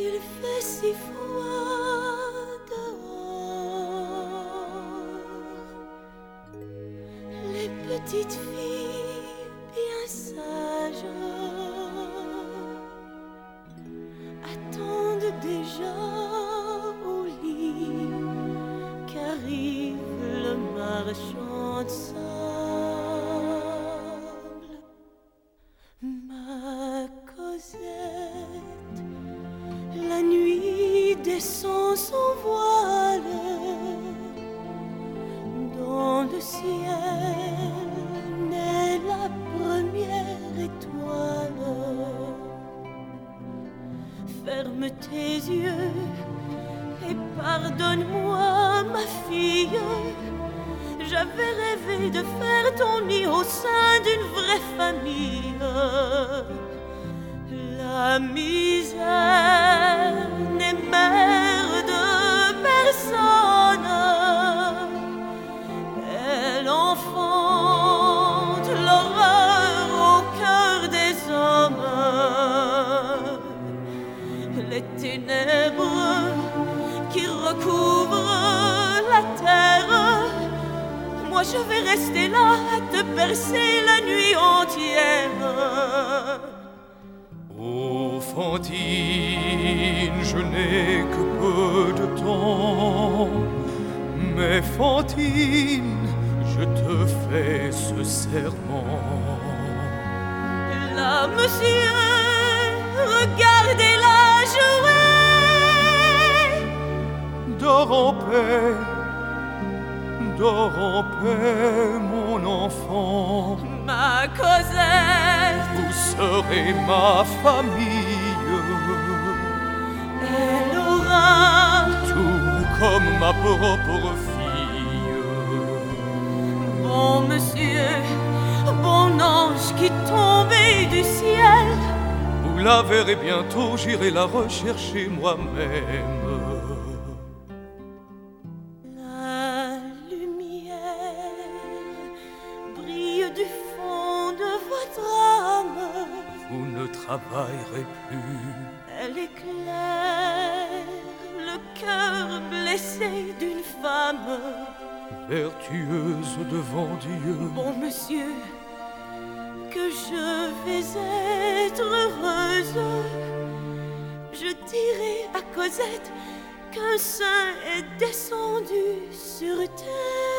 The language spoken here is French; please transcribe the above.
Il fait si froid dehors. Les petites filles bien sages attendent déjà au lit qu'arrive le marchand. Descend son voile dans le ciel naît la première étoile. Ferme tes yeux et pardonne-moi, ma fille. J'avais rêvé de faire ton nid au sein d'une vraie famille. La misère n'est mère Les ténèbres qui recouvrent la terre. Moi je vais rester là à te bercer la nuit entière. Ô Fantine, je n'ai que peu de temps. Mais Fantine, je te fais ce serment. Là, monsieur, paix, dors en paix, mon enfant. Ma Cosette, Vous serez ma famille, elle aura tout comme ma propre fille. Bon monsieur, bon ange qui tombait du ciel, Vous la verrez bientôt, j'irai la rechercher moi-même. Travaillerez plus, elle éclaire le cœur blessé d'une femme. vertueuse devant Dieu. Bon monsieur, que je vais être heureuse, je dirai à Cosette qu'un saint est descendu sur terre.